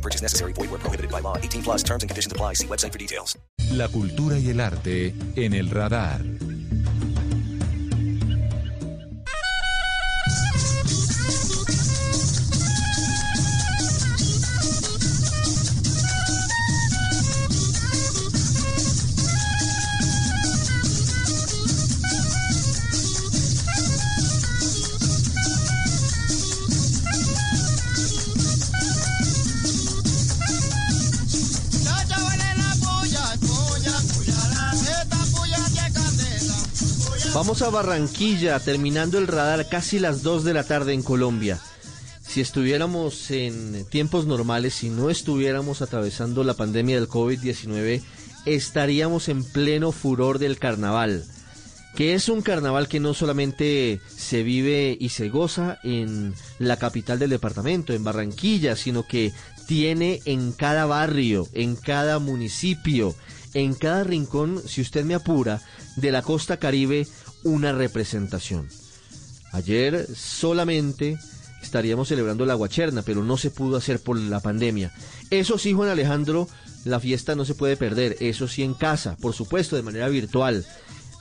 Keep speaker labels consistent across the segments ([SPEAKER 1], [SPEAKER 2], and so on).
[SPEAKER 1] Purchase necessary. Void where prohibited by law. 18 plus terms and conditions apply. See website for details.
[SPEAKER 2] La cultura y el arte en el radar.
[SPEAKER 3] Vamos a Barranquilla, terminando el radar casi las 2 de la tarde en Colombia. Si estuviéramos en tiempos normales, y no estuviéramos atravesando la pandemia del COVID-19, estaríamos en pleno furor del carnaval. Que es un carnaval que no solamente se vive y se goza en la capital del departamento, en Barranquilla, sino que tiene en cada barrio, en cada municipio, en cada rincón, si usted me apura, de la costa caribe una representación. Ayer solamente estaríamos celebrando la guacherna, pero no se pudo hacer por la pandemia. Eso sí, Juan Alejandro, la fiesta no se puede perder, eso sí en casa, por supuesto, de manera virtual.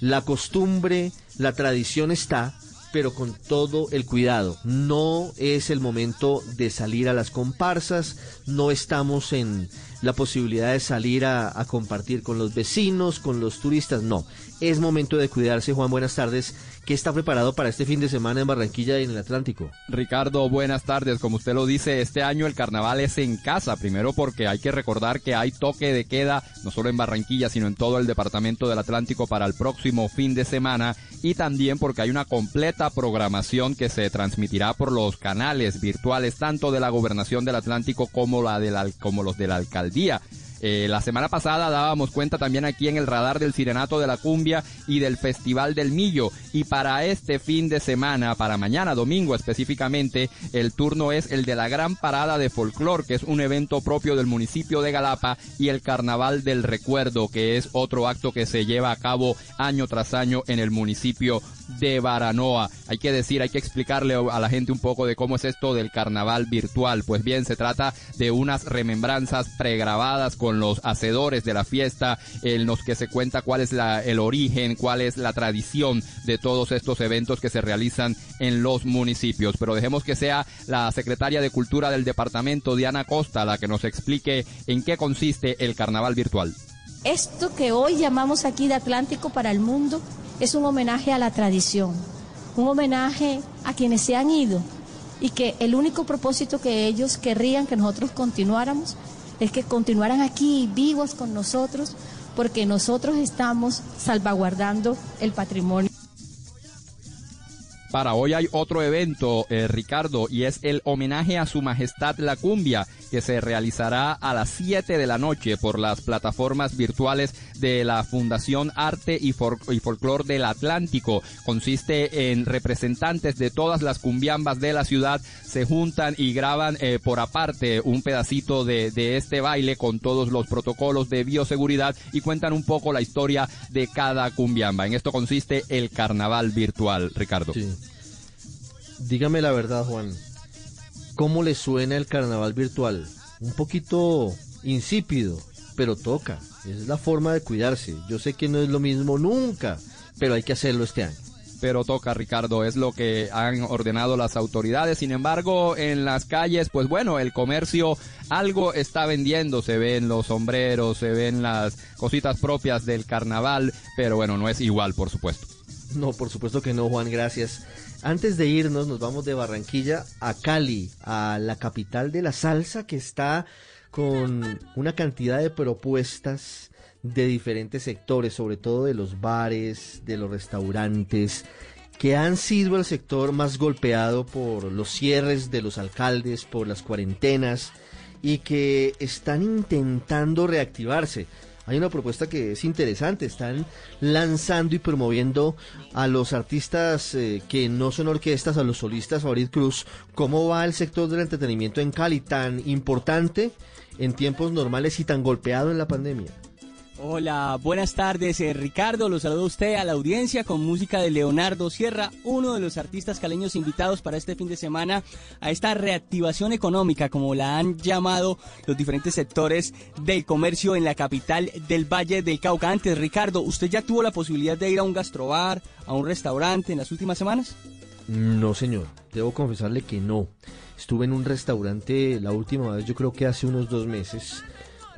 [SPEAKER 3] La costumbre, la tradición está, pero con todo el cuidado. No es el momento de salir a las comparsas, no estamos en la posibilidad de salir a, compartir con los vecinos, con los turistas, no. Es momento de cuidarse, Juan, buenas tardes. ¿Qué está preparado para este fin de semana en Barranquilla y en el Atlántico?
[SPEAKER 4] Ricardo, buenas tardes. Como usted lo dice, este año el carnaval es en casa. Primero porque hay que recordar que hay toque de queda, no solo en Barranquilla, sino en todo el departamento del Atlántico para el próximo fin de semana. Y también porque hay una completa programación que se transmitirá por los canales virtuales, tanto de la Gobernación del Atlántico como, la de la, como los de la Alcaldía. Eh, la semana pasada dábamos cuenta también aquí en el radar del Sirenato de la Cumbia y del Festival del Millo. Y para este fin de semana, para mañana domingo específicamente, el turno es el de la Gran Parada de Folclor, que es un evento propio del municipio de Galapa, y el Carnaval del Recuerdo, que es otro acto que se lleva a cabo año tras año en el municipio de Baranoa. Hay que decir, hay que explicarle a la gente un poco de cómo es esto del carnaval virtual. Pues bien, se trata de unas remembranzas pregrabadas con los hacedores de la fiesta, en los que se cuenta cuál es el origen, cuál es la tradición de todos estos eventos que se realizan en los municipios. Pero dejemos que sea la secretaria de Cultura del departamento, Diana Costa, la que nos explique en qué consiste el carnaval virtual.
[SPEAKER 5] Esto que hoy llamamos aquí de Atlántico para el mundo es un homenaje a la tradición, un homenaje a quienes se han ido y que el único propósito que ellos querrían que nosotros continuáramos es que continuaran aquí vivos con nosotros porque nosotros estamos salvaguardando el patrimonio.
[SPEAKER 4] Para hoy hay otro evento, eh, Ricardo, y es el homenaje a Su Majestad la Cumbia, que se realizará a las 7 de la noche por las plataformas virtuales de la Fundación Arte y, For y Folclor del Atlántico. Consiste en representantes de todas las cumbiambas de la ciudad, se juntan y graban eh, por aparte un pedacito de, de este baile con todos los protocolos de bioseguridad y cuentan un poco la historia de cada cumbiamba. En esto consiste el carnaval virtual, Ricardo.
[SPEAKER 3] Sí. Dígame la verdad, Juan. ¿Cómo le suena el carnaval virtual? Un poquito insípido, pero toca. Es la forma de cuidarse. Yo sé que no es lo mismo nunca, pero hay que hacerlo este año
[SPEAKER 4] pero toca, Ricardo, es lo que han ordenado las autoridades. Sin embargo, en las calles, pues bueno, el comercio algo está vendiendo, se ven los sombreros, se ven las cositas propias del carnaval, pero bueno, no es igual, por supuesto.
[SPEAKER 3] No, por supuesto que no, Juan, gracias. Antes de irnos, nos vamos de Barranquilla a Cali, a la capital de la salsa, que está con una cantidad de propuestas de diferentes sectores, sobre todo de los bares, de los restaurantes, que han sido el sector más golpeado por los cierres de los alcaldes, por las cuarentenas, y que están intentando reactivarse. Hay una propuesta que es interesante. Están lanzando y promoviendo a los artistas eh, que no son orquestas, a los solistas, Farid Cruz. ¿Cómo va el sector del entretenimiento en Cali, tan importante en tiempos normales y tan golpeado en la pandemia?
[SPEAKER 6] Hola, buenas tardes, eh, Ricardo. Los saludo a usted a la audiencia con música de Leonardo Sierra, uno de los artistas caleños invitados para este fin de semana a esta reactivación económica, como la han llamado los diferentes sectores del comercio en la capital del Valle del Cauca. Antes, Ricardo, ¿usted ya tuvo la posibilidad de ir a un gastrobar, a un restaurante en las últimas semanas?
[SPEAKER 3] No, señor. Debo confesarle que no. Estuve en un restaurante la última vez, yo creo que hace unos dos meses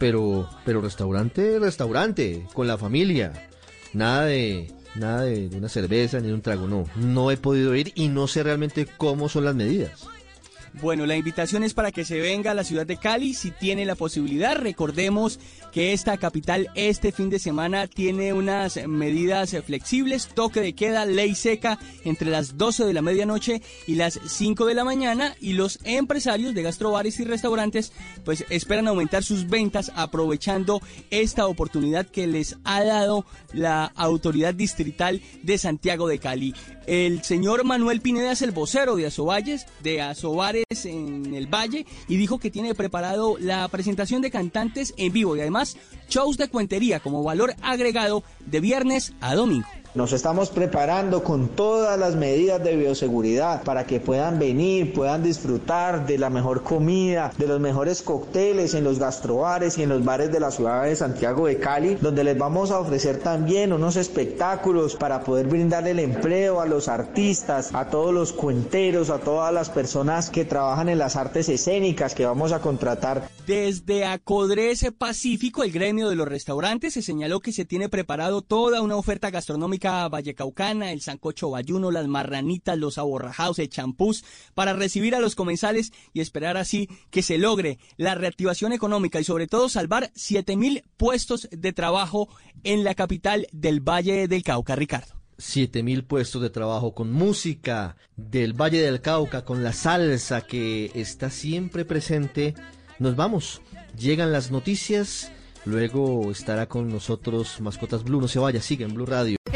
[SPEAKER 3] pero, pero restaurante, restaurante, con la familia. Nada de, nada de, una cerveza ni de un trago, no. No he podido ir y no sé realmente cómo son las medidas.
[SPEAKER 6] Bueno, la invitación es para que se venga a la ciudad de Cali si tiene la posibilidad. Recordemos que esta capital este fin de semana tiene unas medidas flexibles, toque de queda, ley seca entre las 12 de la medianoche y las 5 de la mañana y los empresarios de gastrobares y restaurantes pues esperan aumentar sus ventas aprovechando esta oportunidad que les ha dado la autoridad distrital de Santiago de Cali. El señor Manuel Pineda es el vocero de Asovalles, de Asobares en el Valle, y dijo que tiene preparado la presentación de cantantes en vivo y además shows de cuentería como valor agregado de viernes a domingo.
[SPEAKER 7] Nos estamos preparando con todas las medidas de bioseguridad para que puedan venir, puedan disfrutar de la mejor comida, de los mejores cócteles en los gastrobares y en los bares de la ciudad de Santiago de Cali, donde les vamos a ofrecer también unos espectáculos para poder brindar el empleo a los artistas, a todos los cuenteros, a todas las personas que trabajan en las artes escénicas que vamos a contratar.
[SPEAKER 6] Desde Acodrece Pacífico, el gremio de los restaurantes, se señaló que se tiene preparado toda una oferta gastronómica vallecaucana, el sancocho bayuno, las marranitas, los aborrajados, el champús, para recibir a los comensales y esperar así que se logre la reactivación económica y sobre todo salvar 7 mil puestos de trabajo en la capital del Valle del Cauca, Ricardo.
[SPEAKER 3] 7 mil puestos de trabajo con música del Valle del Cauca, con la salsa que está siempre presente. Nos vamos, llegan las noticias, luego estará con nosotros Mascotas Blue, no se vaya, sigue en Blue Radio.